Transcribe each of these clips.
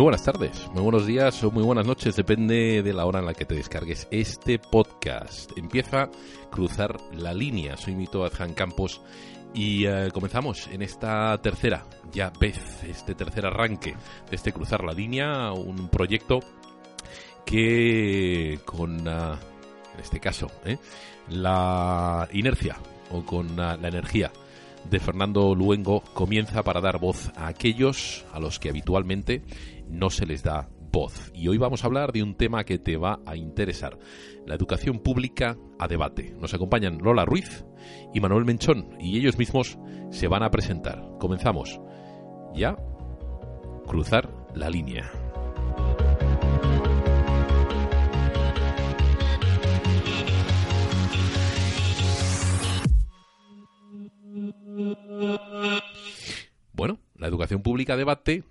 Muy buenas tardes, muy buenos días o muy buenas noches, depende de la hora en la que te descargues este podcast. Empieza cruzar la línea. Soy Mito Adjan Campos y eh, comenzamos en esta tercera, ya vez, este tercer arranque de este cruzar la línea, un proyecto que con, ah, en este caso, eh, la inercia o con ah, la energía de Fernando Luengo comienza para dar voz a aquellos a los que habitualmente no se les da voz. Y hoy vamos a hablar de un tema que te va a interesar, la educación pública a debate. Nos acompañan Lola Ruiz y Manuel Menchón y ellos mismos se van a presentar. Comenzamos ya cruzar la línea. Bueno, la educación pública debate.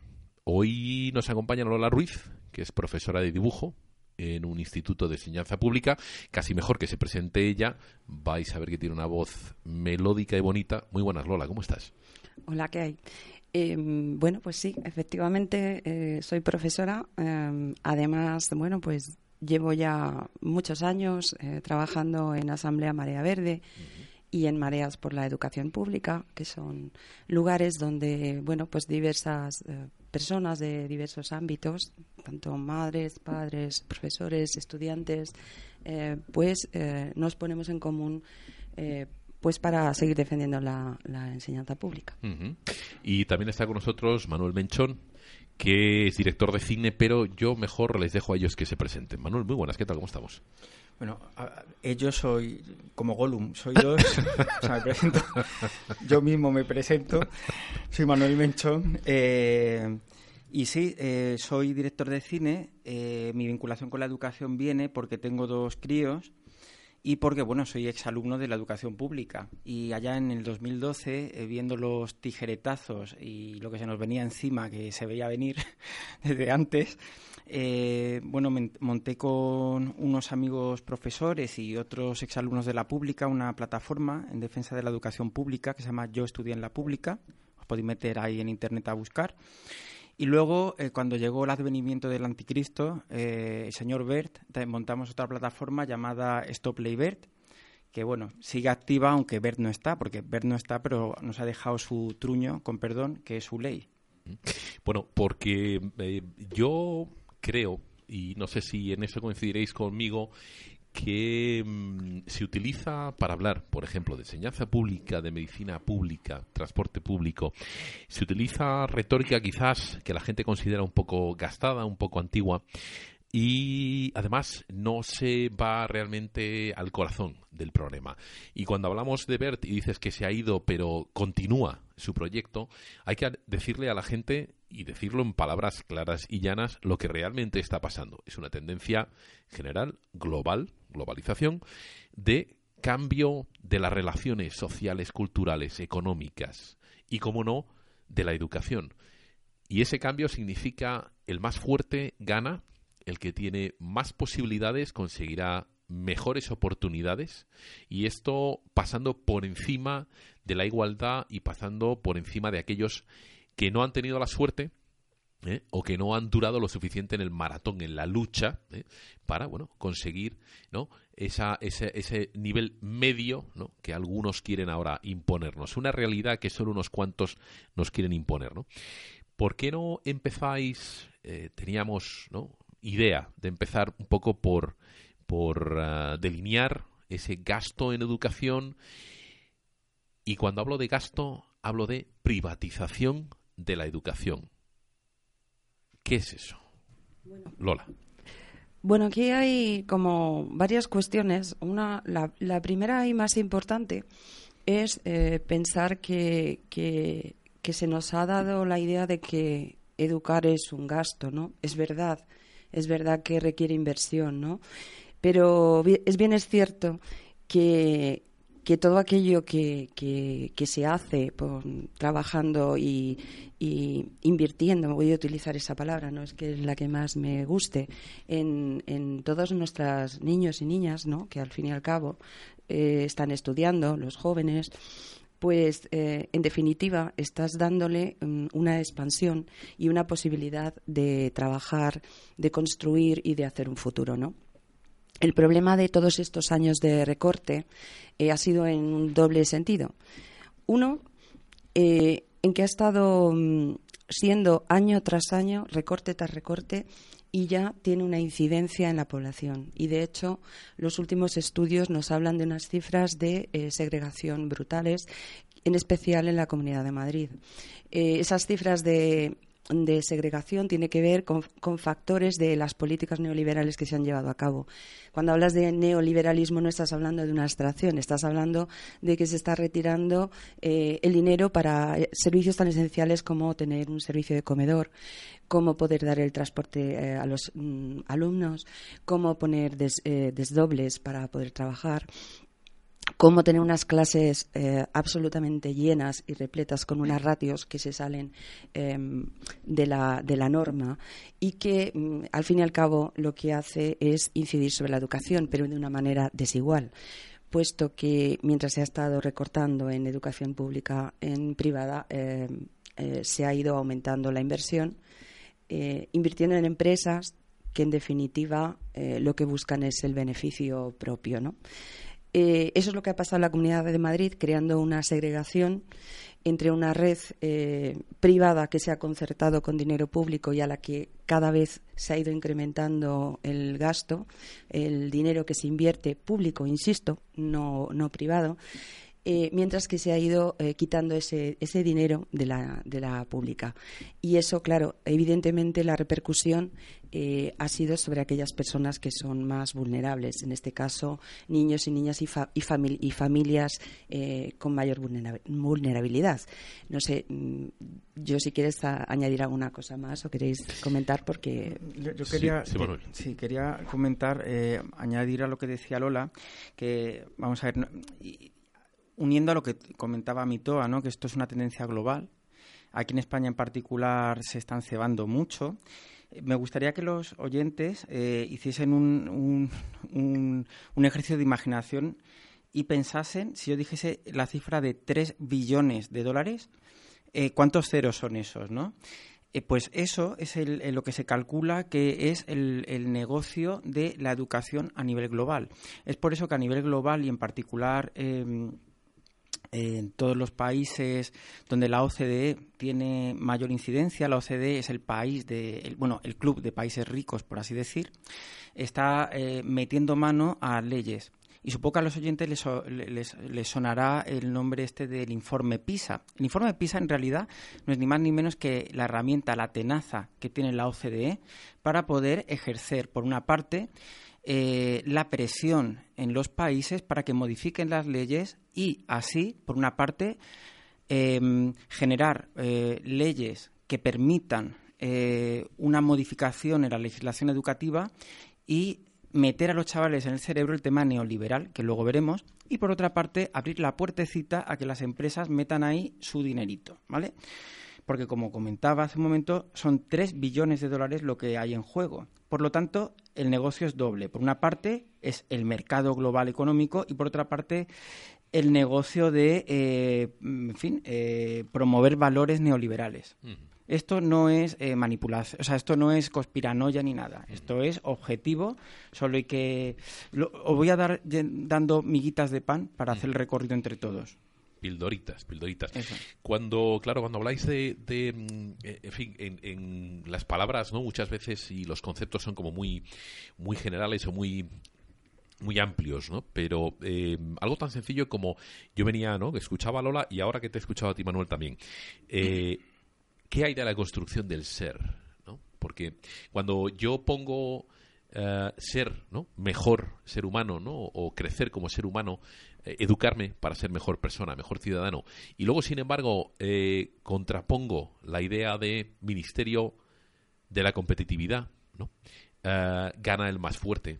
Hoy nos acompaña Lola Ruiz, que es profesora de dibujo en un instituto de enseñanza pública. Casi mejor que se presente ella. Vais a ver que tiene una voz melódica y bonita. Muy buenas, Lola, ¿cómo estás? Hola, ¿qué hay? Eh, bueno, pues sí, efectivamente eh, soy profesora. eh, además, bueno, pues llevo ya muchos años eh, trabajando en Asamblea Marea Verde y en Mareas por la Educación Pública, que son lugares donde, bueno, pues diversas eh, personas de diversos ámbitos, tanto madres, padres, profesores, estudiantes, eh, pues eh, nos ponemos en común eh, pues para seguir defendiendo la, enseñanza pública. Y también está con nosotros Manuel Menchón, que es director de cine, pero yo mejor les dejo a ellos que se presenten. Manuel, muy buenas, ¿qué tal? ¿Cómo estamos? Bueno, ellos soy como Gollum, soy dos. o sea, me presento. Yo mismo me presento. Soy Manuel Menchón. eh, y sí, eh, soy director de cine. eh, mi vinculación con la educación viene porque tengo dos críos y porque, bueno, soy exalumno de la educación pública. Y allá en el 2012, eh, viendo los tijeretazos y lo que se nos venía encima, que se veía venir desde antes, eh, bueno, monté con unos amigos profesores y otros exalumnos de la pública una plataforma en defensa de la educación pública que se llama Yo estudié en la pública. Os podéis meter ahí en internet a buscar. Y luego, eh, cuando llegó el advenimiento del anticristo, eh, el señor Bert, ta- montamos otra plataforma llamada Stop Ley Bert, que bueno, sigue activa aunque Bert no está, porque Bert no está, pero nos ha dejado su truño, con perdón, que es su ley. Bueno, porque eh, yo creo, y no sé si en eso coincidiréis conmigo, que mm, se utiliza para hablar, por ejemplo, de enseñanza pública, de medicina pública, transporte público, se utiliza retórica quizás que la gente considera un poco gastada, un poco antigua, y además no se va realmente al corazón del problema. Y cuando hablamos de Bert y dices que se ha ido pero continúa su proyecto, hay que decirle a la gente y decirlo en palabras claras y llanas lo que realmente está pasando. Es una tendencia general, global, globalización, de cambio de las relaciones sociales, culturales, económicas y, como no, de la educación. Y ese cambio significa el más fuerte gana, el que tiene más posibilidades conseguirá mejores oportunidades y esto pasando por encima de la igualdad y pasando por encima de aquellos que no han tenido la suerte ¿eh? o que no han durado lo suficiente en el maratón, en la lucha, ¿eh? para bueno conseguir ¿no? Ese, ese nivel medio ¿no? que algunos quieren ahora imponernos. Una realidad que solo unos cuantos nos quieren imponer. ¿no? ¿Por qué no empezáis? eh, teníamos ¿no? idea de empezar un poco por por ah, delinear ese gasto en educación. Y cuando hablo de gasto, hablo de privatización de la educación. ¿Qué es eso? Lola. Bueno, aquí hay como varias cuestiones. Una, la, la primera y más importante es eh, pensar que, que, que se nos ha dado la idea de que educar es un gasto, ¿no? Es verdad, es verdad que requiere inversión, ¿no? Pero es bien es cierto que, que todo aquello que, que, se hace trabajando y, y invirtiendo, voy a utilizar esa palabra, no es que es la que más me guste, en, en todos nuestros niños y niñas, ¿no? que al fin y al cabo eh, están estudiando, los jóvenes, pues eh, en definitiva estás dándole mm, una expansión y una posibilidad de trabajar, de construir y de hacer un futuro, ¿no? El problema de todos estos años de recorte eh, ha sido en un doble sentido. Uno, eh, en que ha estado mm, siendo año tras año, recorte tras recorte, y ya tiene una incidencia en la población. Y de hecho, los últimos estudios nos hablan de unas cifras de eh, segregación brutales, en especial en la Comunidad de Madrid. Esas cifras de de segregación tiene que ver con, factores de las políticas neoliberales que se han llevado a cabo. Cuando hablas de neoliberalismo no estás hablando de una abstracción, estás hablando de que se está retirando eh, el dinero para servicios tan esenciales como tener un servicio de comedor, cómo poder dar el transporte eh, a los mm, alumnos, cómo poner des, eh, desdobles para poder trabajar cómo tener unas clases eh, absolutamente llenas y repletas con unas ratios que se salen eh, de, la, de, la, norma y que mm, al fin y al cabo lo que hace es incidir sobre la educación, pero de una manera desigual puesto que mientras se ha estado recortando en educación pública, en privada, eh, se ha ido aumentando la inversión, eh, invirtiendo en empresas que en definitiva lo que buscan es el beneficio propio, ¿no? Eh, eso es lo que ha pasado en la Comunidad de Madrid, creando una segregación entre una red eh, privada que se ha concertado con dinero público y a la que cada vez se ha ido incrementando el gasto, el dinero que se invierte público, insisto, no, no privado, eh, mientras que se ha ido eh, quitando ese, ese dinero de la, de la, pública. Y eso, claro, evidentemente la repercusión eh, ha sido sobre aquellas personas que son más vulnerables, en este caso niños y niñas y, fa y, famili y familias eh, con mayor vulnerabilidad. No sé, mm, yo si quieres añadir alguna cosa más o queréis comentar porque... Yo, yo quería, sí, sí, sí, quería comentar, eh, añadir a lo que decía Lola, que vamos a ver... No, y, uniendo a lo que comentaba Mitoa, ¿no? que esto es una tendencia global. Aquí en España en particular se están cebando mucho. Me gustaría que los oyentes eh, hiciesen un, un, un, ejercicio de imaginación y pensasen, si yo dijese la cifra de 3 billones de dólares, eh, ¿cuántos ceros son esos? ¿no? Eh, pues eso es lo que se calcula que es el, el, negocio de la educación a nivel global. Es por eso que a nivel global y en particular eh, en todos los países donde la OCDE tiene mayor incidencia, la OCDE es el país de, bueno, el club de países ricos, por así decir, está eh, metiendo mano a leyes. Y supongo que a los oyentes les, les, les, sonará el nombre este del informe PISA. El informe PISA en realidad no es ni más ni menos que la herramienta, la tenaza que tiene la OCDE para poder ejercer, por una parte, eh, la presión en los países para que modifiquen las leyes y así, por una parte, eh, generar eh, leyes que permitan eh, una modificación en la legislación educativa y meter a los chavales en el cerebro el tema neoliberal, que luego veremos, y por otra parte, abrir la puertecita a que las empresas metan ahí su dinerito, ¿vale? Porque como comentaba hace un momento, son 3 billones de dólares lo que hay en juego. Por lo tanto, el negocio es doble. Por una parte, es el mercado global económico y por otra parte, el negocio de, eh, en fin, eh, promover valores neoliberales. Uh -huh. Esto no es eh, manipulación, o sea, esto no es conspiranoia ni nada. Uh -huh. Esto es objetivo, solo hay que... Lo, os voy a dar dando miguitas de pan para uh -huh. hacer el recorrido entre todos. Pildoritas, pildoritas. Eso. Cuando, claro, cuando habláis de, de en fin, en, en, las palabras, ¿no? Muchas veces y los conceptos son como muy, muy generales o muy muy amplios, ¿no? Pero eh, algo tan sencillo como yo venía, ¿no? Escuchaba a Lola y ahora que te he escuchado a ti, Manuel, también. Eh, ¿Qué hay de la construcción del ser? ¿no? Porque cuando yo pongo eh, ser, ¿no? Mejor ser humano, ¿no? O crecer como ser humano, eh, educarme para ser mejor persona, mejor ciudadano. Y luego, sin embargo, contrapongo la idea de ministerio de la competitividad, ¿no? Gana el más fuerte,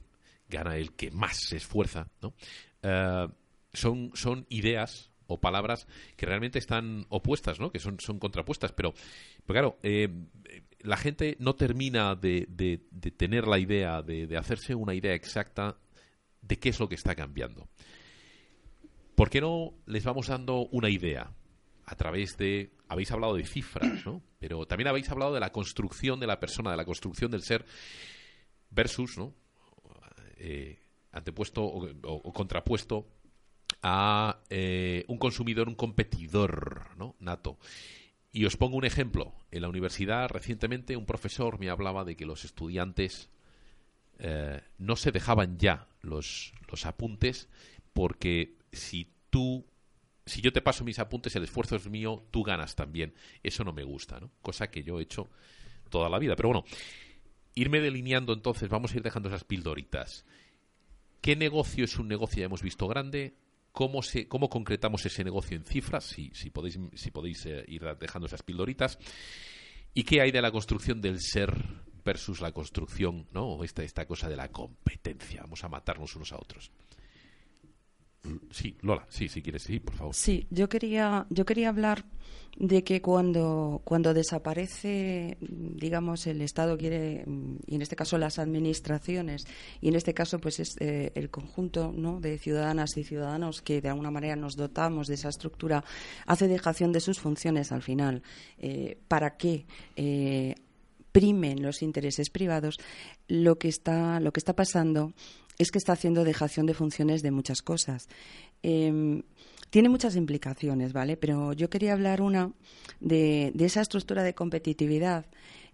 gana el que más se esfuerza, ¿no? Eh, son, son ideas o palabras que realmente están opuestas, ¿no? Que son, son contrapuestas, pero, claro, eh, la gente no termina de, de- de tener la idea, de, de hacerse una idea exacta de qué es lo que está cambiando. ¿Por qué no les vamos dando una idea a través de... Habéis hablado de cifras, ¿no? Pero también habéis hablado de la construcción de la persona, de la construcción del ser versus, ¿no? Eh, antepuesto o, contrapuesto a eh, un consumidor, un competidor, ¿no? Nato. Y os pongo un ejemplo. En la universidad, recientemente, un profesor me hablaba de que los estudiantes eh, no se dejaban ya los, los apuntes porque si tú si yo te paso mis apuntes el esfuerzo es mío tú ganas también eso no me gusta ¿no? cosa que yo he hecho toda la vida pero bueno irme delineando entonces vamos a ir dejando esas pildoritas qué negocio es un negocio ya hemos visto grande cómo se cómo concretamos ese negocio en cifras si, si podéis si podéis eh, ir dejando esas pildoritas ¿Y qué hay de la construcción del ser versus la construcción, ¿no? Esta, esta cosa de la competencia. Vamos a matarnos unos a otros. Sí, Lola, sí, si quieres, sí, por favor. Sí, yo quería, yo quería hablar de que cuando, cuando desaparece, digamos, el Estado quiere, y en este caso las administraciones, y en este caso pues es eh, el conjunto ¿no? de ciudadanas y ciudadanos que de alguna manera nos dotamos de esa estructura, hace dejación de sus funciones al final. Eh, ¿Para qué? Eh, primen los intereses privados, lo que está, lo que está pasando es que está haciendo dejación de funciones de muchas cosas. Em, tiene muchas implicaciones, ¿vale? Pero yo quería hablar una de, esa estructura de competitividad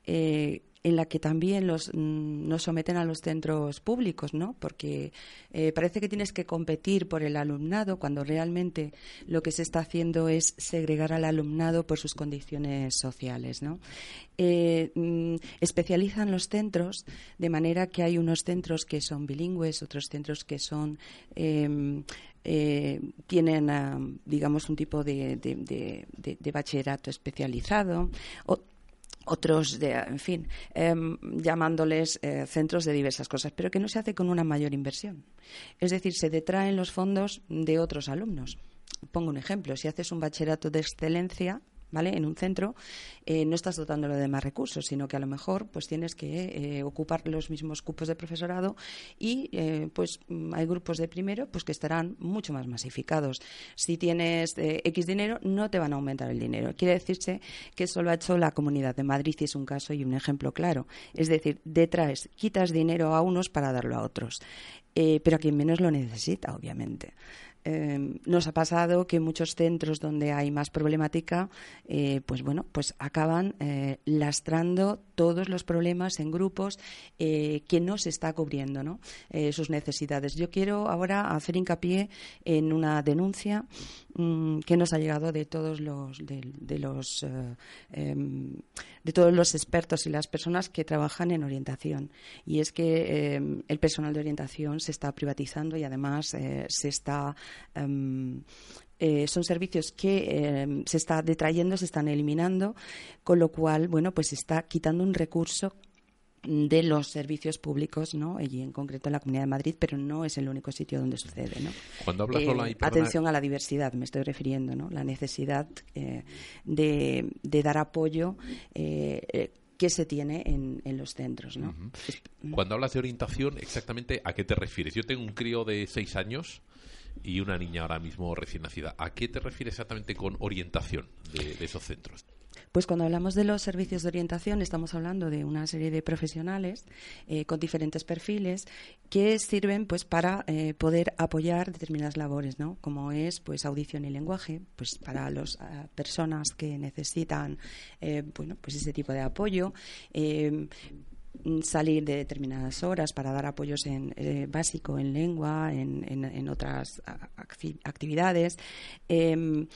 eh, en la que también los, mm, nos someten a los centros públicos, ¿no? Porque eh, parece que tienes que competir por el alumnado cuando realmente lo que se está haciendo es segregar al alumnado por sus condiciones sociales, ¿no? Eh, mm, especializan los centros de manera que hay unos centros que son bilingües, otros centros que son em, eh, tienen, ah, digamos, un tipo de, bachillerato especializado. Otros, de, en fin, em, llamándoles eh, centros de diversas cosas, pero que no se hace con una mayor inversión. Es decir, se detraen los fondos de otros alumnos. Pongo un ejemplo. Si haces un bachillerato de excelencia, ¿vale? En un centro, eh, no estás dotándolo de más recursos, sino que a lo mejor pues tienes que eh, ocupar los mismos cupos de profesorado y eh, pues mm, hay grupos de primero pues que estarán mucho más masificados. Si tienes X dinero, no te van a aumentar el dinero. Quiere decirse que eso lo ha hecho la Comunidad de Madrid y es un caso y un ejemplo claro. Es decir, detrás quitas dinero a unos para darlo a otros, pero a quien menos lo necesita, obviamente. Eh, nos ha pasado que muchos centros donde hay más problemática, eh, pues bueno, pues acaban eh, lastrando todos los problemas en grupos eh, que no se está cubriendo, ¿no? Eh, sus necesidades. Yo quiero ahora hacer hincapié en una denuncia mm, que nos ha llegado de todos los de, los em, de todos los expertos y las personas que trabajan en orientación. Y es que em, el personal de orientación se está privatizando y además eh, se está em, eh, son servicios que eh, se está detrayendo, se están eliminando, con lo cual, bueno, pues se está quitando un recurso de los servicios públicos, ¿no? Y en concreto en la Comunidad de Madrid, pero no es el único sitio donde sucede, ¿no? Cuando hablas, Eh, Lola, y perdona- atención a la diversidad, me estoy refiriendo, ¿no? La necesidad eh, de, de dar apoyo eh, eh, que se tiene en, en los centros, ¿no? Cuando hablas de orientación, exactamente a qué te refieres. Yo tengo un crío de seis años y una niña ahora mismo recién nacida. ¿A qué te refieres exactamente con orientación de, de esos centros? Pues cuando hablamos de los servicios de orientación estamos hablando de una serie de profesionales eh, con diferentes perfiles que sirven pues para eh, poder apoyar determinadas labores, ¿no? Como es pues audición y lenguaje, pues para las personas que necesitan eh, bueno pues ese tipo de apoyo. mm, salir de determinadas horas para dar apoyos en eh, básico en lengua, en, en- otras actividades. Em,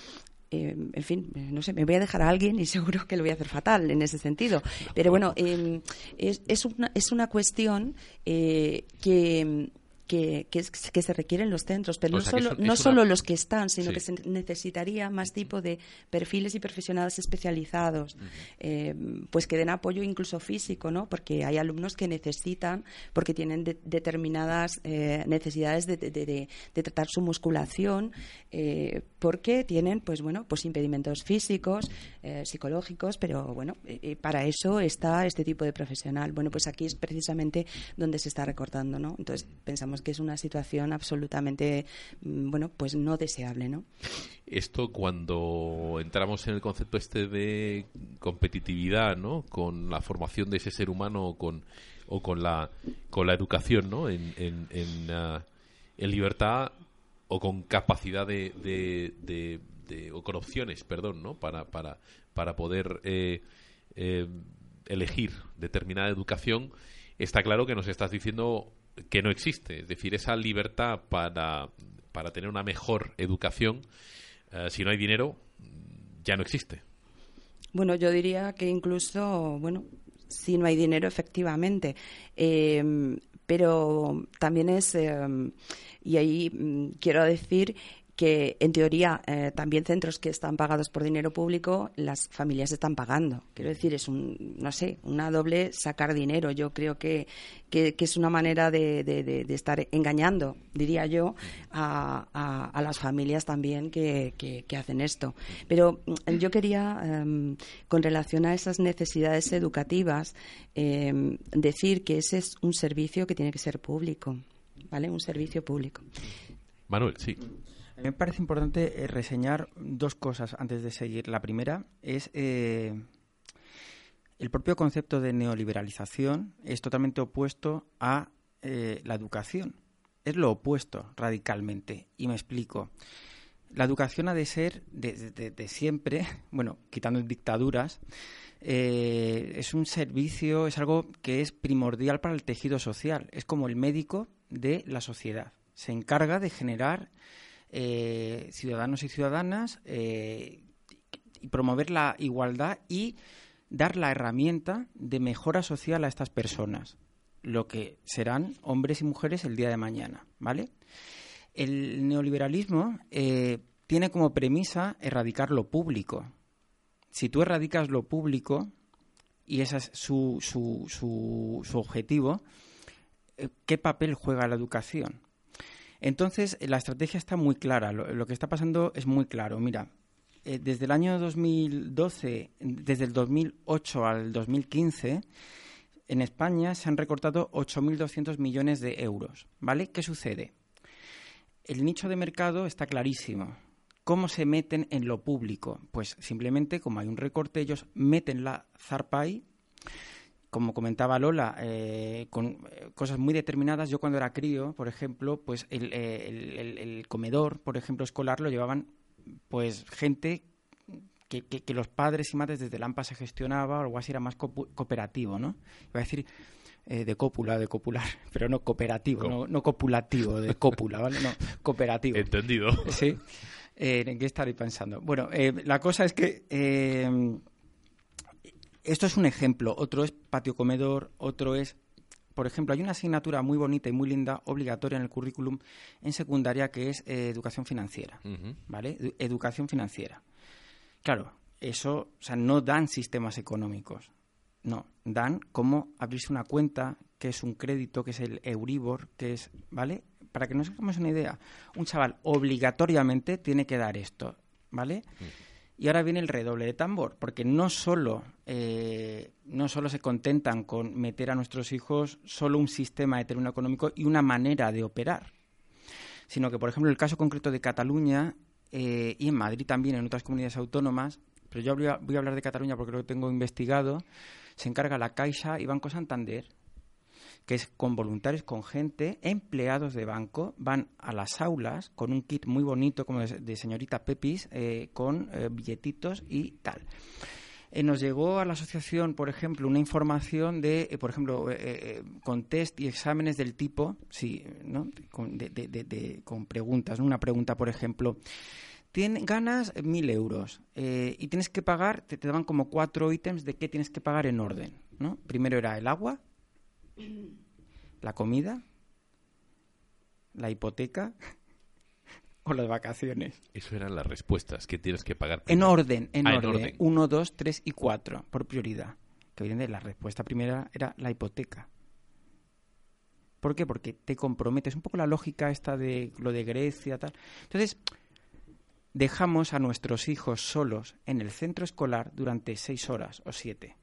em, en fin, eh, no sé, me voy a dejar a alguien y seguro que lo voy a hacer fatal en ese sentido. Pero bueno, em, es, es, una, es una cuestión eh, que, que, que, que se requiere en los centros, pero O no solo, es no es una- solo los que están, sino Sí. que se necesitaría más tipo de perfiles y profesionales especializados, eh, pues que den apoyo incluso físico, ¿no? Porque hay alumnos que necesitan, porque tienen de- determinadas eh, necesidades de, de- de- de tratar su musculación, eh, porque tienen, pues bueno, pues impedimentos físicos, eh, psicológicos, pero bueno, eh, eh, para eso está este tipo de profesional. Bueno, pues aquí es precisamente donde se está recortando, ¿no? Entonces pensamos que es una situación absolutamente, mm, bueno, pues no deseable, ¿no? Esto cuando entramos en el concepto este de competitividad, ¿no? Con la formación de ese ser humano con, o con, la, con la educación, ¿no? En, en, en, ah, libertad o con capacidad de, de, de- de- o con opciones, perdón, ¿no? Para, para, para poder eh, eh, elegir determinada educación, está claro que nos estás diciendo que no existe. Es decir, esa libertad para, para tener una mejor educación, eh, si no hay dinero, ya no existe. Bueno, yo diría que incluso, bueno, si no hay dinero, efectivamente. Eh, pero también es, eh, y ahí mm, quiero decir que en teoría eh, también centros que están pagados por dinero público, las familias están pagando. Quiero decir, es un, no sé, una doble sacar dinero. Yo creo que, que, es una manera de, de- estar engañando, diría yo, a, a- las familias también que, que- hacen esto. Pero mm, yo quería, em, con relación a esas necesidades educativas, em, decir que ese es un servicio que tiene que ser público, ¿vale? Un servicio público. Manuel, sí. Mí me parece importante eh, reseñar dos cosas antes de seguir. La primera es eh, el propio concepto de neoliberalización es totalmente opuesto a eh, la educación. Es lo opuesto radicalmente. Y me explico. La educación ha de ser de, de- de siempre, bueno, quitando dictaduras, es un servicio, es algo que es primordial para el tejido social. Es como el médico de la sociedad. Se encarga de generar eh, ciudadanos y ciudadanas eh, y promover la igualdad y dar la herramienta de mejora social a estas personas, lo que serán hombres y mujeres el día de mañana, ¿vale? El neoliberalismo eh, tiene como premisa erradicar lo público. Si tú erradicas lo público, y ese es su, su, su, su objetivo, ¿qué papel juega la educación? Entonces, la estrategia está muy clara. Lo, que está pasando es muy claro. Mira, eh, desde el año 2012, desde el 2008 al 2015, en España se han recortado 8.200 millones de euros. ¿Vale? ¿Qué sucede? El nicho de mercado está clarísimo. ¿Cómo se meten en lo público? Pues simplemente, como hay un recorte, ellos meten la zarpa como comentaba Lola, eh, con eh, cosas muy determinadas. Yo cuando era crío, por ejemplo, pues el, eh, el- el- el comedor, por ejemplo, escolar lo llevaban pues gente que, que- que los padres y madres desde Lampa se gestionaba o algo así, era más cooperativo, ¿no? Iba a decir eh, de cópula, de copular, pero no cooperativo, Co- no, no copulativo, de cópula, ¿vale? No, cooperativo. Entendido. Sí. Eh, ¿En qué estaré pensando? Bueno, la cosa es que eh, esto es un ejemplo. Otro es patio comedor, otro es, por ejemplo, hay una asignatura muy bonita y muy linda, obligatoria en el currículum en secundaria, que es eh, educación financiera. ¿Vale? Edu- Educación financiera. Claro, eso, o sea, no dan sistemas económicos. No, dan cómo abrirse una cuenta, que es un crédito, que es el Euribor, que es, ¿vale? Para que nos hagamos una idea, un chaval obligatoriamente tiene que dar esto, ¿vale? Y ahora viene el redoble de tambor, porque no solo, eh, no solo se contentan con meter a nuestros hijos solo un sistema de término económico y una manera de operar, sino que, por ejemplo, el caso concreto de Cataluña eh, y en Madrid también, en otras comunidades autónomas, pero yo voy a, voy a hablar de Cataluña porque lo tengo investigado, se encarga la Caixa y Banco Santander, que es con voluntarios, con gente, empleados de banco, van a las aulas con un kit muy bonito como de, señorita Pepis, eh, con eh, billetitos y tal. eh, nos llegó a la asociación, por ejemplo, una información de, por ejemplo, con test y exámenes del tipo, sí, ¿no? con, de- de- con preguntas. Una pregunta, por ejemplo, tien- ganas mil euros y tienes que pagar, te, te daban como cuatro ítems de qué tienes que pagar en orden. ¿no? Primero era el agua, la comida, la hipoteca o las vacaciones. Eso eran las respuestas que tienes que pagar. En orden, en Ah, en orden. Uno, dos, tres y cuatro, por prioridad. Que evidentemente la respuesta primera era la hipoteca. ¿Por qué? Porque te comprometes. Un poco la lógica esta de lo de Grecia, tal. Entonces, dejamos a nuestros hijos solos en el centro escolar durante seis horas o siete.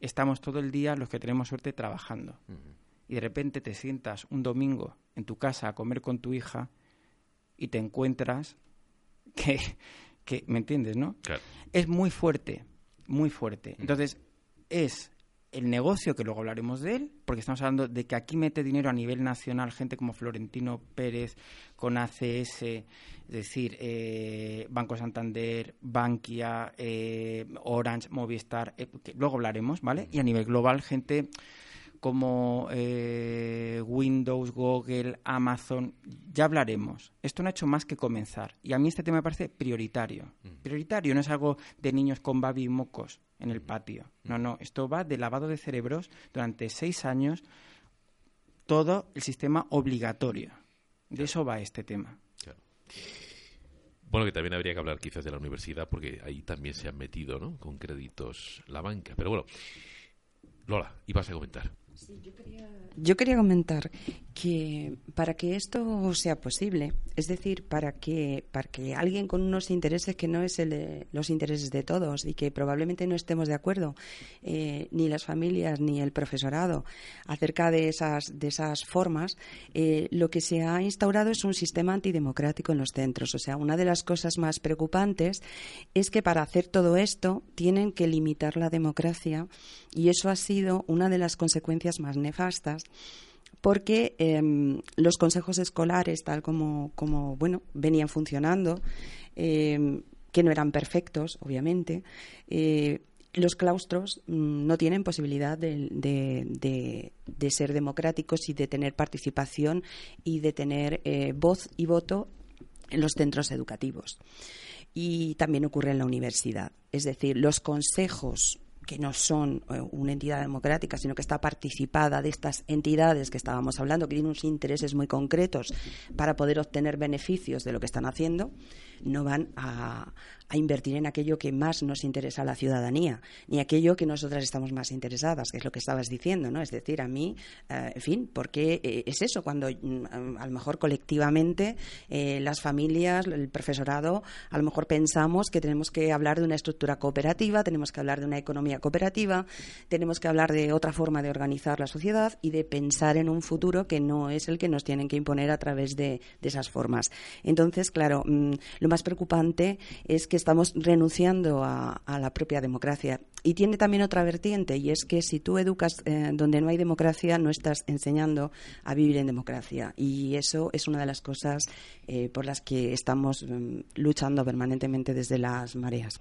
Estamos todo el día, los que tenemos suerte, trabajando. Y de repente te sientas un domingo en tu casa a comer con tu hija y te encuentras que, que ¿me entiendes, no? Claro. es muy fuerte, muy fuerte. Entonces, es el negocio, que luego hablaremos de él, porque estamos hablando de que aquí mete dinero a nivel nacional gente como Florentino Pérez, con ACS, es decir, eh, Banco Santander, Bankia, eh, Orange, Movistar, eh, que luego hablaremos, ¿vale? Y a nivel global, gente como eh, Windows, Google, Amazon, ya hablaremos. Esto no ha hecho más que comenzar. Y a mí este tema me parece prioritario. Prioritario, no es algo de niños con babi y mocos en el patio. No, no, esto va de lavado de cerebros durante seis años, todo el sistema obligatorio. De eso va este tema. Claro. Bueno, que también habría que hablar quizás de la universidad, porque ahí también se han metido, ¿no? Con créditos la banca. Pero bueno, Lola, ibas a comentar. Yo quería comentar que para que esto sea posible, es decir, para que, para que alguien con unos intereses que no es el los intereses de todos y que probablemente no estemos de acuerdo, eh, ni las familias ni el profesorado, acerca de esas, de esas formas, eh, lo que se ha instaurado es un sistema antidemocrático en los centros. O sea, una de las cosas más preocupantes es que para hacer todo esto tienen que limitar la democracia y eso ha sido una de las consecuencias más nefastas porque em, los consejos escolares, tal como, como bueno, venían funcionando, em, que no eran perfectos, obviamente, eh, los claustros mm, no tienen posibilidad de, de- de- ser democráticos y de tener participación y de tener eh, voz y voto en los centros educativos. Y también ocurre en la universidad. Es decir, los consejos que no son eh, una entidad democrática, sino que está participada de estas entidades que estábamos hablando, que tienen unos intereses muy concretos para poder obtener beneficios de lo que están haciendo, no van a, a invertir en aquello que más nos interesa a la ciudadanía, ni aquello que nosotras estamos más interesadas, que es lo que estabas diciendo, ¿no? Es decir, a mí, eh, en fin, porque eh, es eso, cuando mm, a lo mejor colectivamente eh, las familias, el profesorado, a lo mejor pensamos que tenemos que hablar de una estructura cooperativa, tenemos que hablar de una economía cooperativa, tenemos que hablar de otra forma de organizar la sociedad y de pensar en un futuro que no es el que nos tienen que imponer a través de, de esas formas. Entonces, claro, mm, lo más preocupante es que estamos renunciando a, a la propia democracia. Y tiene también otra vertiente, y es que si tú educas eh, donde no hay democracia, no estás enseñando a vivir en democracia. Y eso es una de las cosas eh, por las que estamos mm, luchando permanentemente desde las mareas.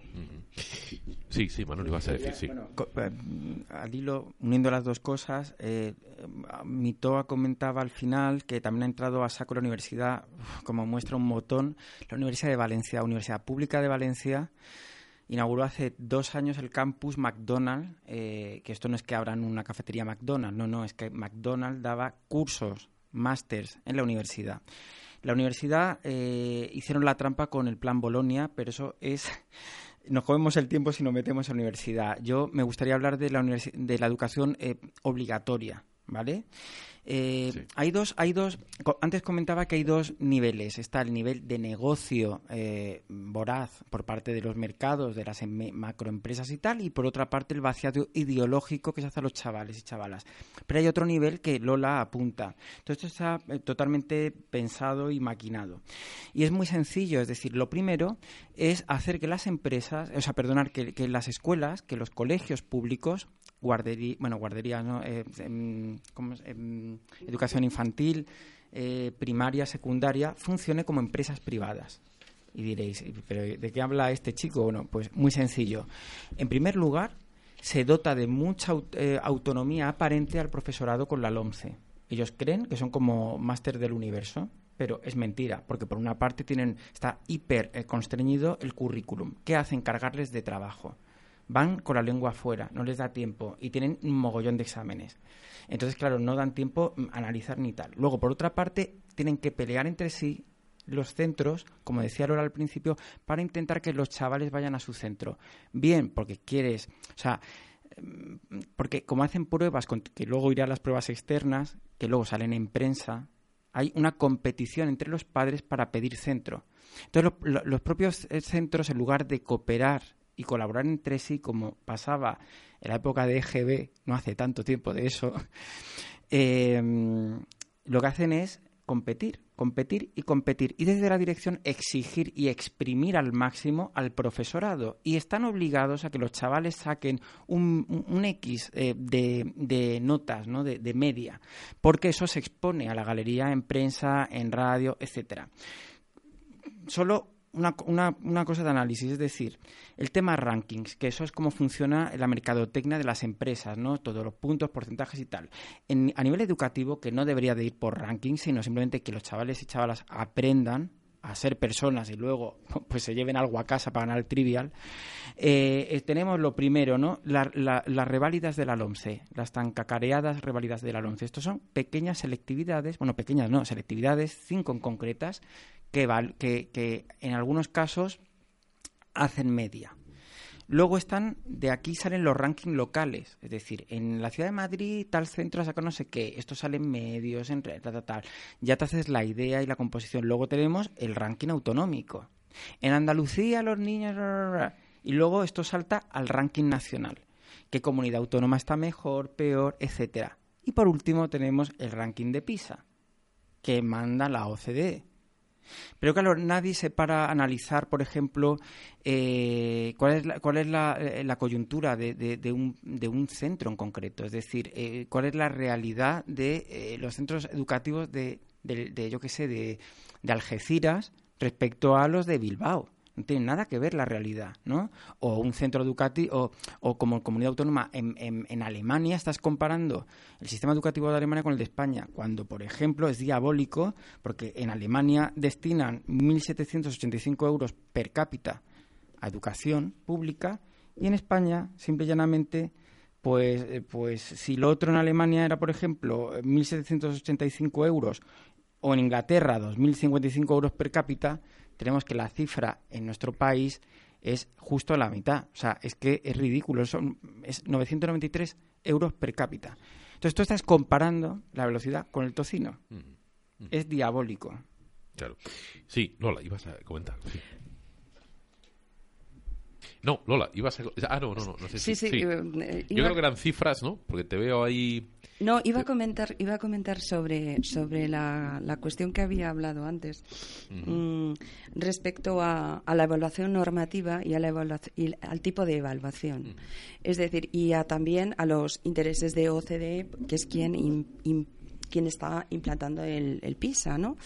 Sí, sí, Manuel, ibas a decir, sí. Bueno, eh, al hilo, uniendo las dos cosas, eh, eh, Mitoa comentaba al final que también ha entrado a saco la universidad, como muestra un botón, la Universidad de Valencia, Universidad Pública de Valencia, inauguró hace dos años el campus McDonald's, eh, que esto no es que abran una cafetería McDonald's, no, no, es que McDonald's daba cursos, másters en la universidad. La universidad eh, hicieron la trampa con el plan Bolonia, pero eso es nos comemos el tiempo si nos metemos en la universidad. Yo me gustaría hablar de la, de la educación eh, obligatoria, ¿vale? Eh, Sí. Hay dos, hay dos. Antes comentaba que hay dos niveles. Está el nivel de negocio eh, voraz por parte de los mercados, de las em- macroempresas y tal, y por otra parte el vaciado ideológico que se hace a los chavales y chavalas. Pero hay otro nivel que Lola apunta. Todo esto está eh, totalmente pensado y maquinado. Y es muy sencillo, es decir, lo primero es hacer que las empresas, o sea, perdonar, que, las escuelas, que los colegios públicos, guardería, bueno, guarderías. Eh, em. Em, educación infantil, eh, primaria, secundaria, funcione como empresas privadas. Y diréis, ¿pero de qué habla este chico? Bueno, pues muy sencillo. En primer lugar, se dota de mucha eh, autonomía aparente al profesorado con la LOMCE. Ellos creen que son como máster del universo, pero es mentira, porque por una parte tienen está hiper eh, constreñido el currículum. ¿Qué hacen? Cargarles de trabajo. Van con la lengua afuera, no les da tiempo y tienen un mogollón de exámenes. Entonces, claro, no dan tiempo a analizar ni tal. Luego, por otra parte, tienen que pelear entre sí los centros, como decía Lola al principio, para intentar que los chavales vayan a su centro. Bien, porque quieres, o sea, mm, porque como hacen pruebas, que luego irán las pruebas externas, que luego salen en prensa, hay una competición entre los padres para pedir centro. Entonces, los propios eh, centros, en lugar de cooperar y colaborar entre sí, como pasaba en la época de EGB, no hace tanto tiempo de eso, eh, lo que hacen es competir, competir y competir. Y desde la dirección exigir y exprimir al máximo al profesorado. Y están obligados a que los chavales saquen un, X eh, de, notas, ¿no? De, de, media, porque eso se expone a la galería en prensa, en radio, etcétera. Solo una, una, una, cosa de análisis, es decir, el tema rankings, que eso es cómo funciona la mercadotecnia de las empresas, ¿no? Todos los puntos, porcentajes y tal. a nivel educativo, que no debería de ir por rankings, sino simplemente que los chavales y chavalas aprendan a ser personas y luego pues se lleven algo a casa para ganar el trivial, eh, eh, tenemos lo primero, ¿no? las reválidas de la LOMCE, las tan cacareadas reválidas de la LOMCE. Estos son pequeñas selectividades, bueno, pequeñas no, selectividades, cinco en concretas, que, que, en algunos casos hacen media. Luego están, de aquí salen los rankings locales, es decir, en la ciudad de Madrid tal centro saca no sé qué, esto sale en medios, en red, tal, tal, Ya te haces la idea y la composición. Luego tenemos el ranking autonómico. En Andalucía los niños... Y luego esto salta al ranking nacional. ¿Qué comunidad autónoma está mejor, peor, etcétera? Y por último tenemos el ranking de PISA, que manda la OCDE. Pero claro, nadie se para a analizar, por ejemplo, eh, cuál es la, cuál es la, eh, coyuntura de, de, un, de, un, centro en concreto. Es decir, eh, cuál es la realidad de los centros educativos de, de yo qué sé, de Algeciras respecto a los de Bilbao no tiene nada que ver la realidad, ¿no? O un centro educativo, o, como comunidad autónoma en, en, Alemania estás comparando el sistema educativo de Alemania con el de España, cuando, por ejemplo, es diabólico, porque en Alemania destinan 1.785 euros per cápita a educación pública y en España, simple y llanamente, pues, eh, pues si lo otro en Alemania era, por ejemplo, 1.785 euros o en Inglaterra 2.055 euros per cápita, tenemos que la cifra en nuestro país es justo la mitad. O sea, es que es ridículo. Son, es 993 euros per cápita. Entonces tú estás comparando la velocidad con el tocino. Es diabólico. Claro. Sí, Lola, ibas a comentar. No, Lola, ibas a... Ah, no, no, no. no sé sí, sí. Eh, Yo creo que eran cifras, ¿no? Porque te veo ahí no, iba a comentar, iba a comentar sobre, sobre la, la cuestión que había hablado antes mm, respecto a, a, la evaluación normativa y, a la y al tipo de evaluación. Es decir, y a, también a los intereses de OCDE, que es quien quien está implantando el, PISA. ¿no?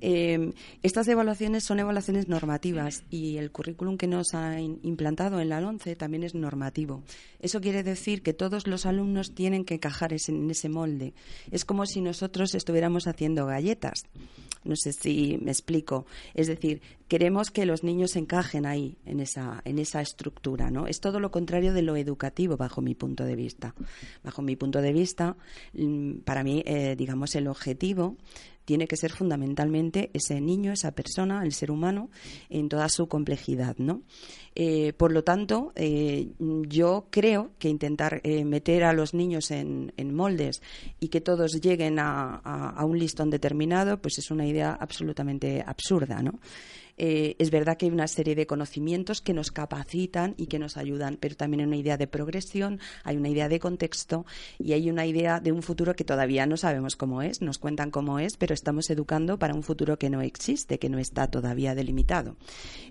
Em, estas evaluaciones son evaluaciones normativas y el currículum que nos ha implantado en la LONCE también es normativo. Eso quiere decir que todos los alumnos tienen que encajar en ese molde. Es como si nosotros estuviéramos haciendo galletas. No sé si me explico. Es decir, queremos que los niños encajen ahí, en esa, en esa estructura, ¿no? Es todo lo contrario de lo educativo, bajo mi punto de vista. Bajo mi punto de vista, mm, para mí, eh, el objetivo tiene que ser fundamentalmente ese niño, esa persona, el ser humano, en toda su complejidad, ¿no? Eh, por lo tanto, eh, yo creo que intentar eh, meter a los niños en, moldes y que todos lleguen a, a, un listón determinado, pues es una idea absolutamente absurda, ¿no? Eh, es verdad que hay una serie de conocimientos que nos capacitan y que nos ayudan, pero también hay una idea de progresión, hay una idea de contexto y hay una idea de un futuro que todavía no sabemos cómo es, nos cuentan cómo es, pero estamos educando para un futuro que no existe, que no está todavía delimitado.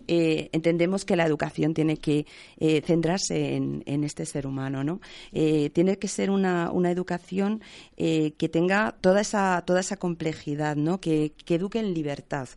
Eh, entendemos que la educación tiene que eh, centrarse en, este ser humano, ¿no? tiene que ser una, educación que tenga toda esa, toda esa complejidad, ¿no? Que, que eduque en libertad,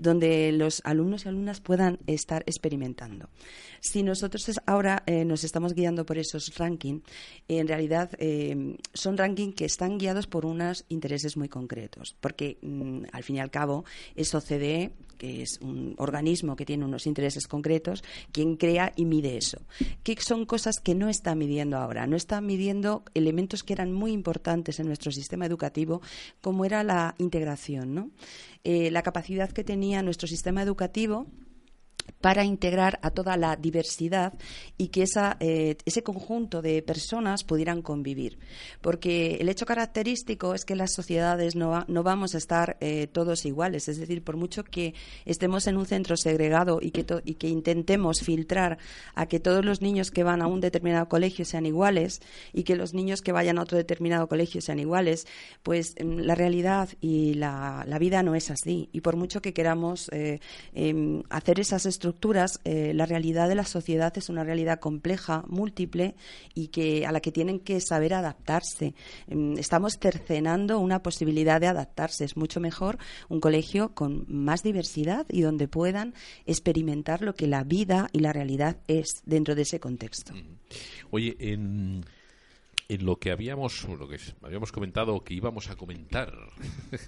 donde los los alumnos y alumnas puedan estar experimentando. Si nosotros ahora eh, nos estamos guiando por esos rankings, en realidad eh, son rankings que están guiados por unos intereses muy concretos, porque mm, al fin y al cabo es OCDE que es un organismo que tiene unos intereses concretos, quien crea y mide eso. Que son cosas que no está midiendo ahora. No está midiendo elementos que eran muy importantes en nuestro sistema educativo, como era la integración, ¿no? Eh, la capacidad que tenía nuestro sistema educativo para integrar a toda la diversidad y que eh, ese conjunto de personas pudieran convivir. Porque el hecho característico es que las sociedades no, no vamos a estar eh, todos iguales. Es decir, por mucho que estemos en un centro segregado y que, y que intentemos filtrar a que todos los niños que van a un determinado colegio sean iguales y que los niños que vayan a otro determinado colegio sean iguales, pues mm, la realidad y la, vida no es así. Y por mucho que queramos eh, em, hacer esas estructuras, eh, la realidad de la sociedad es una realidad compleja, múltiple y que a la que tienen que saber adaptarse. Mm, estamos cercenando una posibilidad de adaptarse. Es mucho mejor un colegio con más diversidad y donde puedan experimentar lo que la vida y la realidad es dentro de ese contexto. Oye, en en lo que habíamos lo que habíamos comentado que íbamos a comentar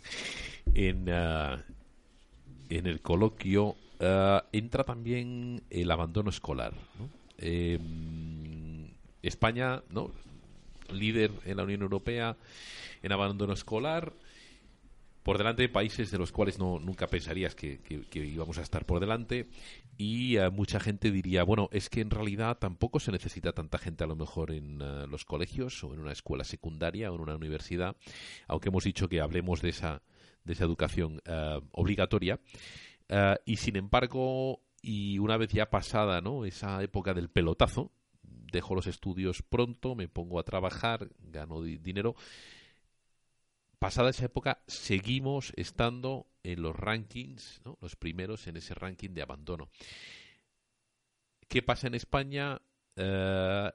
en, ah, en el coloquio eh, entra también el abandono escolar. Em, España, ¿no? líder en la Unión Europea en abandono escolar, por delante de países de los cuales no, nunca pensarías que, íbamos a estar por delante y eh, mucha gente diría, bueno, es que en realidad tampoco se necesita tanta gente a lo mejor en eh, los colegios o en una escuela secundaria o en una universidad, aunque hemos dicho que hablemos de esa, de esa educación obligatoria. Eh, y sin embargo, y una vez ya pasada ¿no? esa época del pelotazo, dejo los estudios pronto, me pongo a trabajar, gano dinero. Pasada esa época, seguimos estando en los rankings, los primeros en ese ranking de abandono. ¿Qué pasa en España? Eh,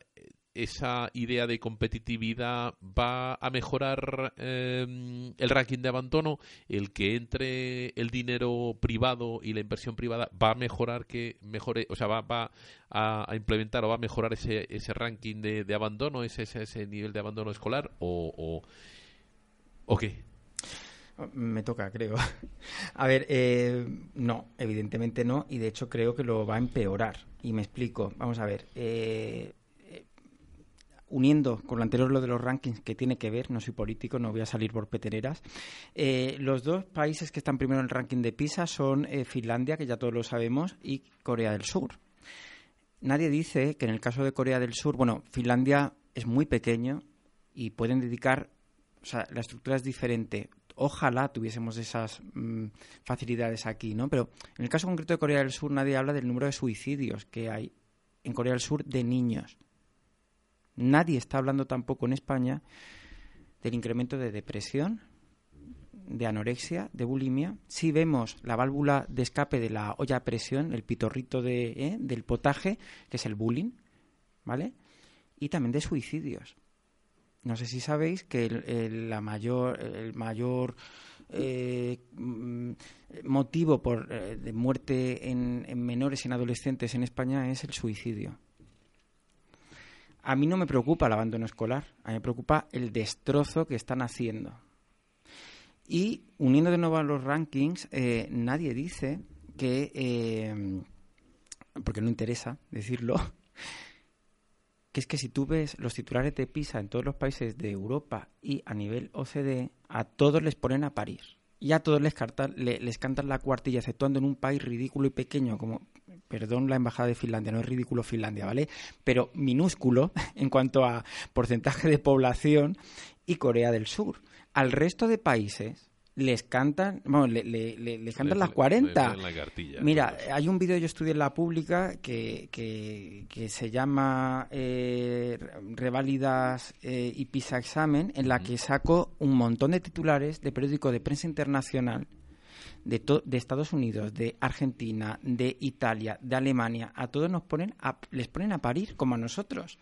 esa idea de competitividad va a mejorar em, el ranking de abandono, el que entre el dinero privado y la inversión privada va a mejorar que mejore, o sea, va, a, implementar o va a mejorar ese, ese ranking de, de abandono, ese, ese, nivel de abandono escolar o, o, qué? Me toca, creo. A ver, eh, no, evidentemente no, y de hecho creo que lo va a empeorar. Y me explico. Vamos a ver. Eh, uniendo con lo anterior lo de los rankings que tiene que ver, no soy político, no voy a salir por peteneras, eh, los dos países que están primero en el ranking de PISA son eh, Finlandia, que ya todos lo sabemos, y Corea del Sur. Nadie dice que en el caso de Corea del Sur, bueno, Finlandia es muy pequeño y pueden dedicar, o sea, la estructura es diferente. Ojalá tuviésemos esas mm, facilidades aquí, ¿no? Pero en el caso concreto de Corea del Sur nadie habla del número de suicidios que hay en Corea del Sur de niños. Nadie está hablando tampoco en España del incremento de depresión, de anorexia, de bulimia. Si vemos la válvula de escape de la olla a presión, el pitorrito de, ¿eh? del potaje, que es el bullying, ¿vale? Y también de suicidios. No sé si sabéis que el, la mayor, el mayor eh, mm, motivo por, eh, de muerte en, en menores y en adolescentes en España es el suicidio a mí no me preocupa el abandono escolar, a mí me preocupa el destrozo que están haciendo. Y uniendo de nuevo a los rankings, eh, nadie dice que, eh, porque no interesa decirlo, que es que si tú ves los titulares de PISA en todos los países de Europa y a nivel OCDE, a todos les ponen a parir. Y a todos les, les cantan la cuartilla, exceptuando en un país ridículo y pequeño como perdón la embajada de Finlandia, no es ridículo Finlandia, ¿vale? Pero minúsculo en cuanto a porcentaje de población y Corea del Sur. Al resto de países les cantan, bueno, le, les cantan las 40. Mira, hay un vídeo yo estudié en la pública que, que, se llama eh, Reválidas eh, y PISA Examen, en la que saco un montón de titulares de periódico de prensa internacional de, de Estados Unidos, de Argentina, de Italia, de Alemania, a todos nos ponen les ponen a parir como a nosotros.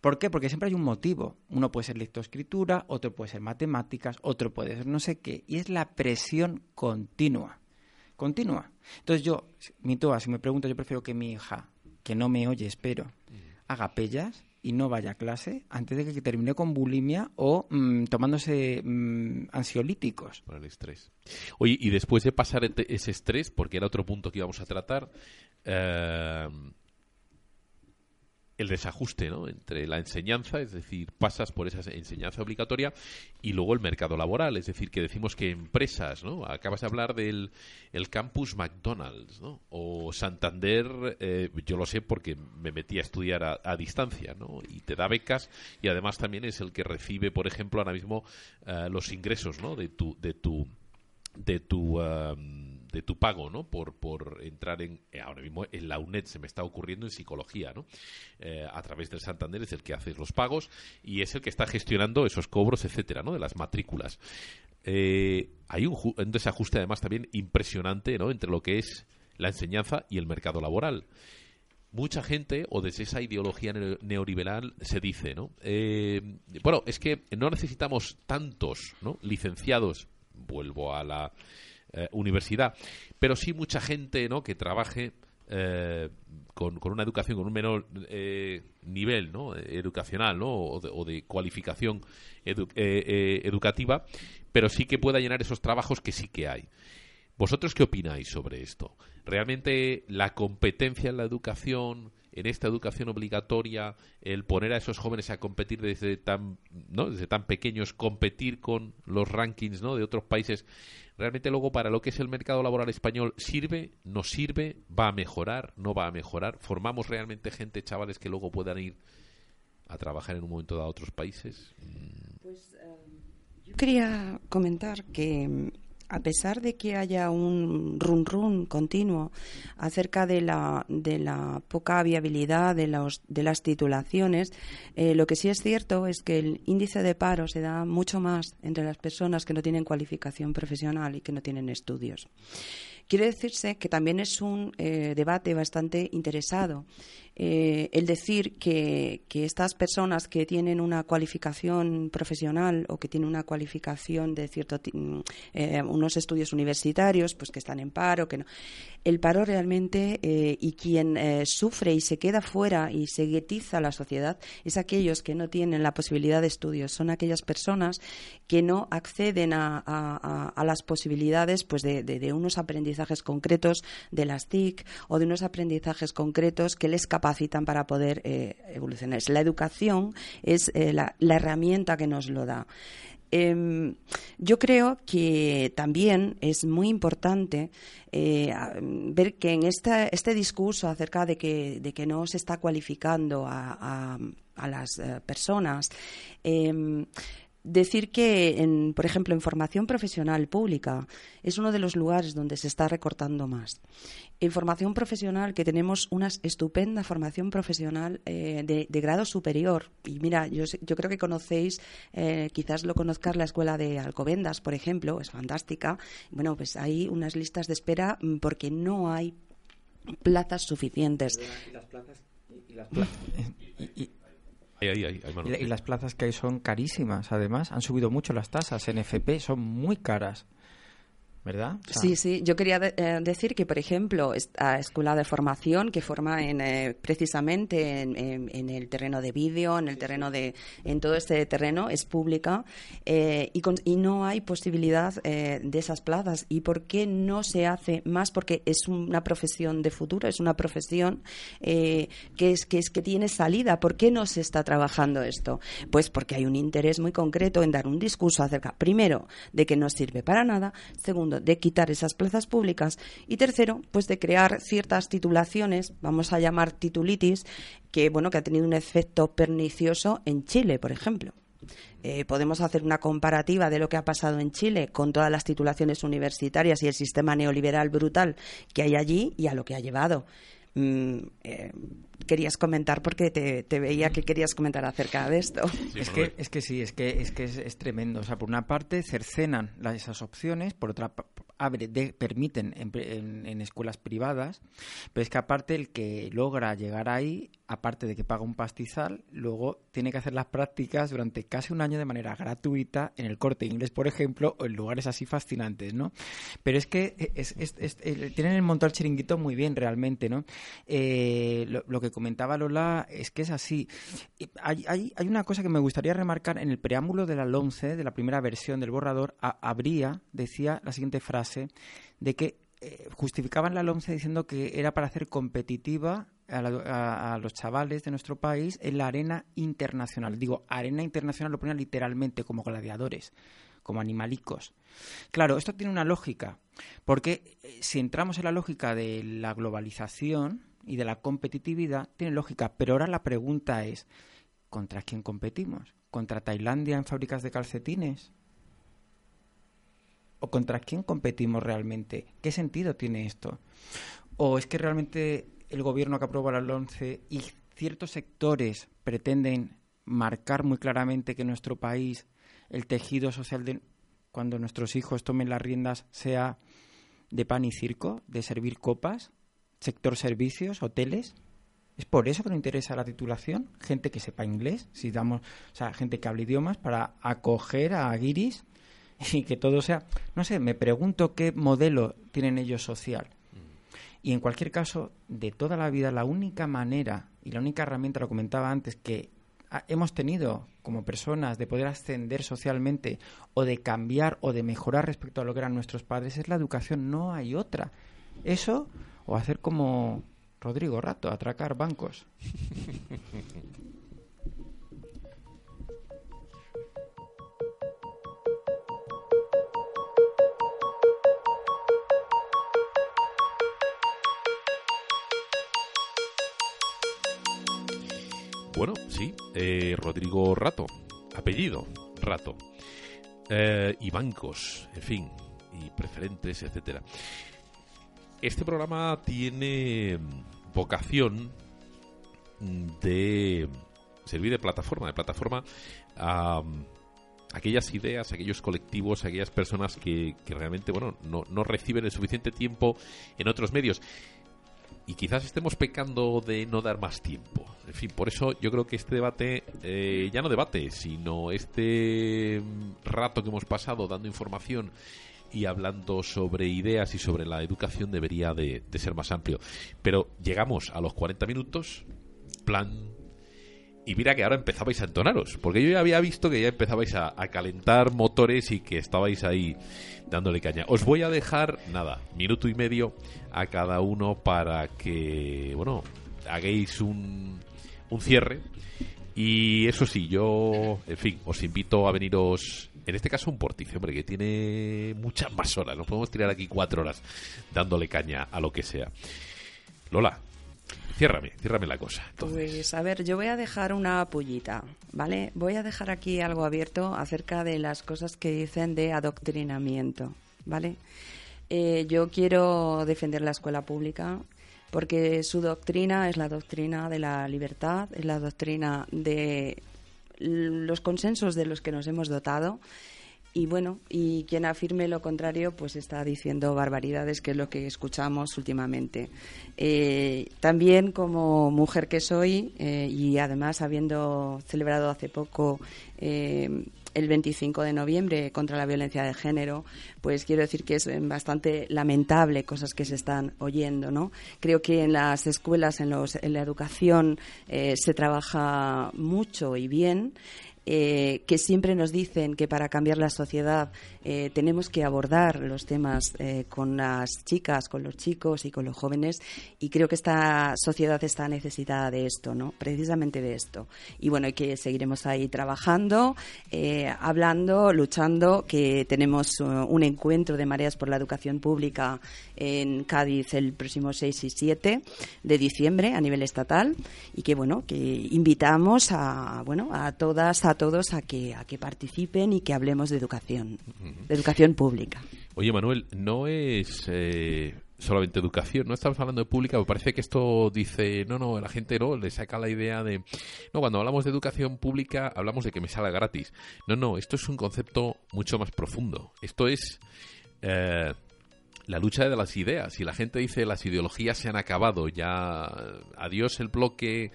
¿Por qué? Porque siempre hay un motivo. Uno puede ser lectoescritura, otro puede ser matemáticas, otro puede ser no sé qué. Y es la presión continua. Continua. Entonces yo, mi toa, si me pregunta, yo prefiero que mi hija, que no me oye, espero, haga pellas y no vaya a clase antes de que termine con bulimia o mm, tomándose mm, ansiolíticos. Por el estrés. Oye, y después de pasar ese estrés, porque era otro punto que íbamos a tratar, eh, el desajuste ¿no? entre la enseñanza, es decir, pasas por esa enseñanza obligatoria y luego el mercado laboral, es decir, que decimos que empresas, ¿no? Acabas de hablar del el campus McDonald's, ¿no? O Santander, eh, yo lo sé porque me metí a estudiar a, distancia, ¿no? Y te da becas y además también es el que recibe, por ejemplo, ahora mismo eh, los ingresos, ¿no? De tu, de tu de tu um, de tu pago no por por entrar en eh, ahora mismo en la UNED se me está ocurriendo en psicología no Eh, a través del Santander es el que hace los pagos y es el que está gestionando esos cobros etcétera no de las matrículas. Eh, hay un, ju- un desajuste además también impresionante no entre lo que es la enseñanza y el mercado laboral. Mucha gente, o desde esa ideología neo- neoliberal, se dice, ¿no? Bueno, es que no necesitamos tantos ¿no? licenciados, vuelvo a la eh, universidad, pero sí mucha gente ¿no? que trabaje eh, con, con una educación, con un menor eh, nivel ¿no? educacional ¿no? o, de, cualificación edu- educativa, pero sí que pueda llenar esos trabajos que sí que hay. ¿Vosotros qué opináis sobre esto? ¿Realmente la competencia en la educación, en esta educación obligatoria, el poner a esos jóvenes a competir desde tan, ¿no? desde tan pequeños, competir con los rankings ¿no? de otros países, realmente luego para lo que es el mercado laboral español, ¿sirve? ¿No sirve? ¿Va a mejorar? ¿No va a mejorar? ¿Formamos realmente gente, chavales, que luego puedan ir a trabajar en un momento dado a otros países? Yo quería comentar que a pesar de que haya un run run continuo acerca de la, de la poca viabilidad de, los, de las titulaciones, eh, lo que sí es cierto es que el índice de paro se da mucho más entre las personas que no tienen cualificación profesional y que no tienen estudios. Quiere decirse que también es un eh, debate bastante interesado eh, el decir que, que estas personas que tienen una cualificación profesional o que tienen una cualificación de cierto mm, eh, unos estudios universitarios, pues que están en paro, que no. El paro realmente eh, y quien eh, sufre y se queda fuera y se guetiza la sociedad es aquellos que no tienen la posibilidad de estudios, son aquellas personas que no acceden a- a las posibilidades pues de, de- de unos aprendizajes concretos de las TIC o de unos aprendizajes concretos que les capacitan para poder eh, evolucionar. La educación es eh, la, herramienta que nos lo da. Em, yo creo que también es muy importante eh, ver que en esta- este discurso acerca de que, de que no se está cualificando a, a- a las eh, personas, em, decir que, en, por ejemplo, en formación profesional pública es uno de los lugares donde se está recortando más. En formación profesional, que tenemos una estupenda formación profesional eh, de, de grado superior. Y mira, yo, yo creo que conocéis, eh, quizás lo conozcas, la escuela de Alcobendas, por ejemplo, es fantástica. Bueno, pues hay unas listas de espera mm, porque no hay plazas suficientes. Y, y- Ahí, y y las plazas que hay son carísimas, además. Han subido mucho las tasas. En FP son muy caras. ¿Verdad? O sea, Sí, sí. Yo quería de- eh, decir que, por ejemplo, esta escuela de formación que forma en, eh, precisamente en, en- en el terreno de vídeo, en el terreno de, en todo este terreno es pública eh, y, con- y no hay posibilidad eh, de esas plazas. ¿Y por qué no se hace más? Porque es una profesión de futuro, es una profesión eh, que es que es que tiene salida. ¿Por qué no se está trabajando esto? Pues porque hay un interés muy concreto en dar un discurso acerca, primero, de que no sirve para nada, segundo, de quitar esas plazas públicas y tercero, pues de crear ciertas titulaciones, vamos a llamar titulitis, que bueno, que ha tenido un efecto pernicioso en Chile, por ejemplo. Eh, podemos hacer una comparativa de lo que ha pasado en Chile con todas las titulaciones universitarias y el sistema neoliberal brutal que hay allí y a lo que ha llevado. Mm, eh, querías comentar porque te, te veía que querías comentar acerca de esto. Sí, es, que, es que sí, es que es, que es, es tremendo. O sea, por una parte cercenan la- esas opciones, por otra abre, de- permiten en, pre- en- en escuelas privadas, pero es que aparte el que logra llegar ahí, aparte de que paga un pastizal, luego tiene que hacer las prácticas durante casi un año de manera gratuita en el corte inglés, por ejemplo, o en lugares así fascinantes, ¿no? Pero es que es, es- tienen el montón el chiringuito muy bien realmente, ¿no? Eh, lo, lo que comentaba Lola es que es así. Hay, hay, hay una cosa que me gustaría remarcar en el preámbulo de la LOMCE, de la primera versión del borrador, ha- habría, decía la siguiente frase, de que eh, justificaban la LOMCE diciendo que era para hacer competitiva a, la- a- a los chavales de nuestro país en la arena internacional. Digo, arena internacional lo ponían literalmente como gladiadores, como animalicos. Claro, esto tiene una lógica, porque eh, si entramos en la lógica de la globalización y de la competitividad, tiene lógica, pero ahora la pregunta es, ¿contra quién competimos? ¿Contra Tailandia en fábricas de calcetines? ¿O contra quién competimos realmente? ¿Qué sentido tiene esto? ¿O es que realmente el gobierno que aprueba la 11 y ciertos sectores pretenden marcar muy claramente que nuestro país el tejido social de cuando nuestros hijos tomen las riendas sea de pan y circo, de servir copas, sector servicios, hoteles? ¿Es por eso que nos interesa la titulación? Gente que sepa inglés, si damos, o sea, gente que hable idiomas para acoger a guiris y que todo sea, no sé, me pregunto qué modelo tienen ellos social. Y en cualquier caso, de toda la vida, la única manera y la única herramienta, lo comentaba antes, que hemos tenido como personas de poder ascender socialmente o de cambiar o de mejorar respecto a lo que eran nuestros padres es la educación, no hay otra. Eso o hacer como Rodrigo Rato, atracar bancos. Bueno, sí, eh, Rodrigo Rato, apellido Rato, Eh, y bancos, en fin, y preferentes, etcétera. Este programa tiene mm, vocación mm, de servir de plataforma, de plataforma a mm, aquellas ideas, aquellos colectivos, aquellas personas que, realmente, bueno, no, reciben el suficiente tiempo en otros medios y quizás estemos pecando de no dar más tiempo. En fin, por eso yo creo que este debate, eh, ya no debate, sino este rato que hemos pasado dando información y hablando sobre ideas y sobre la educación debería de, ser más amplio. Pero llegamos a los 40 minutos, plan... Y mira que ahora empezabais a entonaros, porque yo ya había visto que ya empezabais a, a calentar motores y que estabais ahí dándole caña. Os voy a dejar, nada, minuto y medio a cada uno para que, bueno, hagáis un, un cierre. Y eso sí, yo, en fin, os invito a veniros, en este caso un portice, hombre, que tiene muchas más horas. Nos podemos tirar aquí cuatro horas dándole caña a lo que sea. Lola, ciérrame, ciérrame la cosa. Pues a ver, yo voy a dejar una pullita, ¿vale? Voy a dejar aquí algo abierto acerca de las cosas que dicen de adoctrinamiento, ¿vale? Eh, yo quiero defender la escuela pública porque su doctrina es la doctrina de la libertad, es la doctrina de los consensos de los que nos hemos dotado y bueno, y quien afirme lo contrario, pues está diciendo barbaridades, que es lo que escuchamos últimamente. Eh, también como mujer que soy, eh, y además habiendo celebrado hace poco eh, el 25 de noviembre contra la violencia de género, pues quiero decir que es bastante lamentable cosas que se están oyendo, ¿no? Creo que en las escuelas, en, los, en la educación, eh, se trabaja mucho y bien eh, que siempre nos dicen que para cambiar la sociedad eh, tenemos que abordar los temas eh, con las chicas, con los chicos y con los jóvenes y creo que esta sociedad está necesitada de esto, ¿no? Precisamente de esto. Y bueno, que seguiremos ahí trabajando, hablando, luchando, que tenemos un encuentro de mareas por la educación pública en Cádiz el próximo 6 y 7 de diciembre a nivel estatal y que bueno, que invitamos a bueno, a todas, a todos a que a que participen y que hablemos de educación, de educación pública. Oye, Manuel, no es eh, solamente educación, no estamos hablando de pública, me parece que esto dice, no, no, la gente no, le saca la idea de, no, cuando hablamos de educación pública hablamos de que me salga gratis. No, no, esto es un concepto mucho más profundo. Esto es, eh, la lucha de las ideas. Y la gente dice las ideologías se han acabado, ya adiós el bloque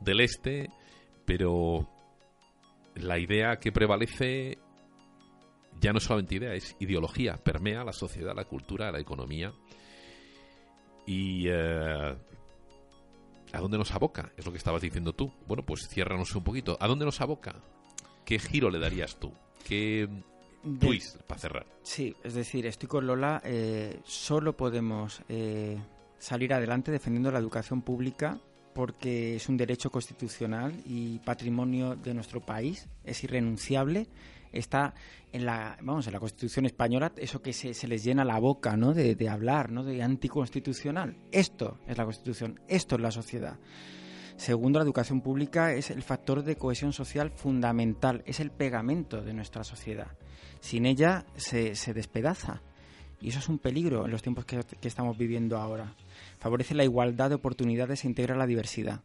del este, pero la idea que prevalece ya no es solamente idea, es ideología, permea la sociedad, la cultura, la economía. Y eh, ¿a dónde nos aboca? Es lo que estabas diciendo tú. Bueno, pues ciérranos un poquito. ¿A dónde nos aboca? ¿Qué giro le darías tú? ¿Qué De- twist para cerrar? Sí, es decir, estoy con Lola. eh, solo podemos eh, salir adelante defendiendo la educación pública porque es un derecho constitucional y patrimonio de nuestro país. Es irrenunciable. Está en la, vamos, en la Constitución española eso que se, se les llena la boca, ¿no? De, hablar, ¿no? De anticonstitucional. Esto es la Constitución. Esto es la sociedad. Segundo, la educación pública es el factor de cohesión social fundamental, es el pegamento de nuestra sociedad. Sin ella se, se despedaza. Y eso es un peligro en los tiempos que, que estamos viviendo ahora. Favorece la igualdad de oportunidades e integra la diversidad.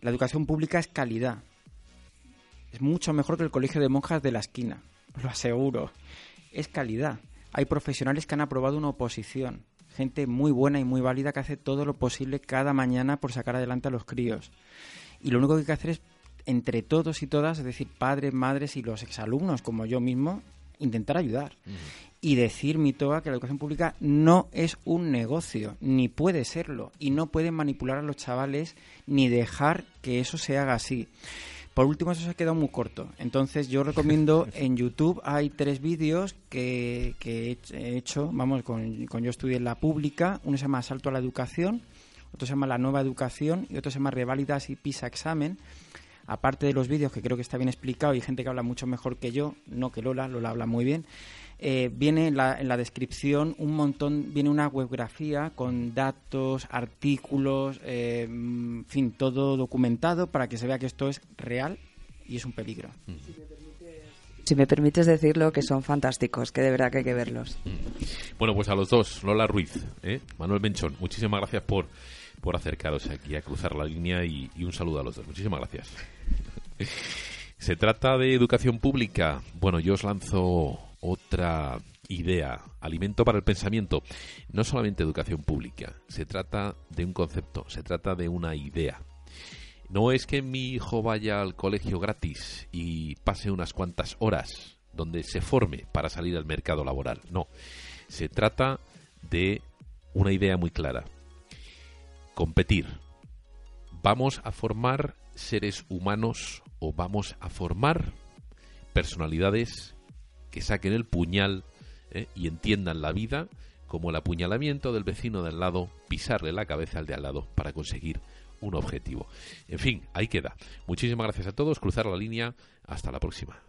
La educación pública es calidad. Es mucho mejor que el colegio de monjas de la esquina, lo aseguro. Es calidad. Hay profesionales que han aprobado una oposición. Gente muy buena y muy válida que hace todo lo posible cada mañana por sacar adelante a los críos. Y lo único que hay que hacer es, entre todos y todas, es decir, padres, madres y los exalumnos, como yo mismo, intentar ayudar. Y decir, Mitoa, que la educación pública no es un negocio, ni puede serlo. Y no pueden manipular a los chavales ni dejar que eso se haga así. Por último, eso se ha quedado muy corto. Entonces, yo recomiendo en YouTube hay tres vídeos que, que he hecho- he hecho, vamos, con, con Yo Estudié en la Pública. Uno se llama Salto a la Educación, otro se llama La Nueva Educación y otro se llama Reválidas y PISA Examen. Aparte de los vídeos, que creo que está bien explicado, y gente que habla mucho mejor que yo, no que Lola, Lola habla muy bien. Eh, viene en la, en la descripción un montón, viene una webgrafía con datos, artículos, eh, en fin, todo documentado para que se vea que esto es real y es un peligro. Si me permites decirlo, que son fantásticos, que de verdad que hay que verlos. Bueno, pues a los dos, Lola Ruiz, ¿eh? Manuel Menchón, muchísimas gracias por, por acercaros aquí a cruzar la línea y, y un saludo a los dos. Muchísimas gracias. Se trata de educación pública. Bueno, yo os lanzo otra idea, alimento para el pensamiento. No solamente educación pública, se trata de un concepto, se trata de una idea. No es que mi hijo vaya al colegio gratis y pase unas cuantas horas donde se forme para salir al mercado laboral. No, se trata de una idea muy clara. Competir. ¿Vamos a formar seres humanos o vamos a formar personalidades que saquen el puñal eh, y entiendan la vida como el apuñalamiento del vecino de al lado, pisarle la cabeza al de al lado para conseguir un objetivo. En fin, ahí queda. Muchísimas gracias a todos. Cruzar la línea. Hasta la próxima.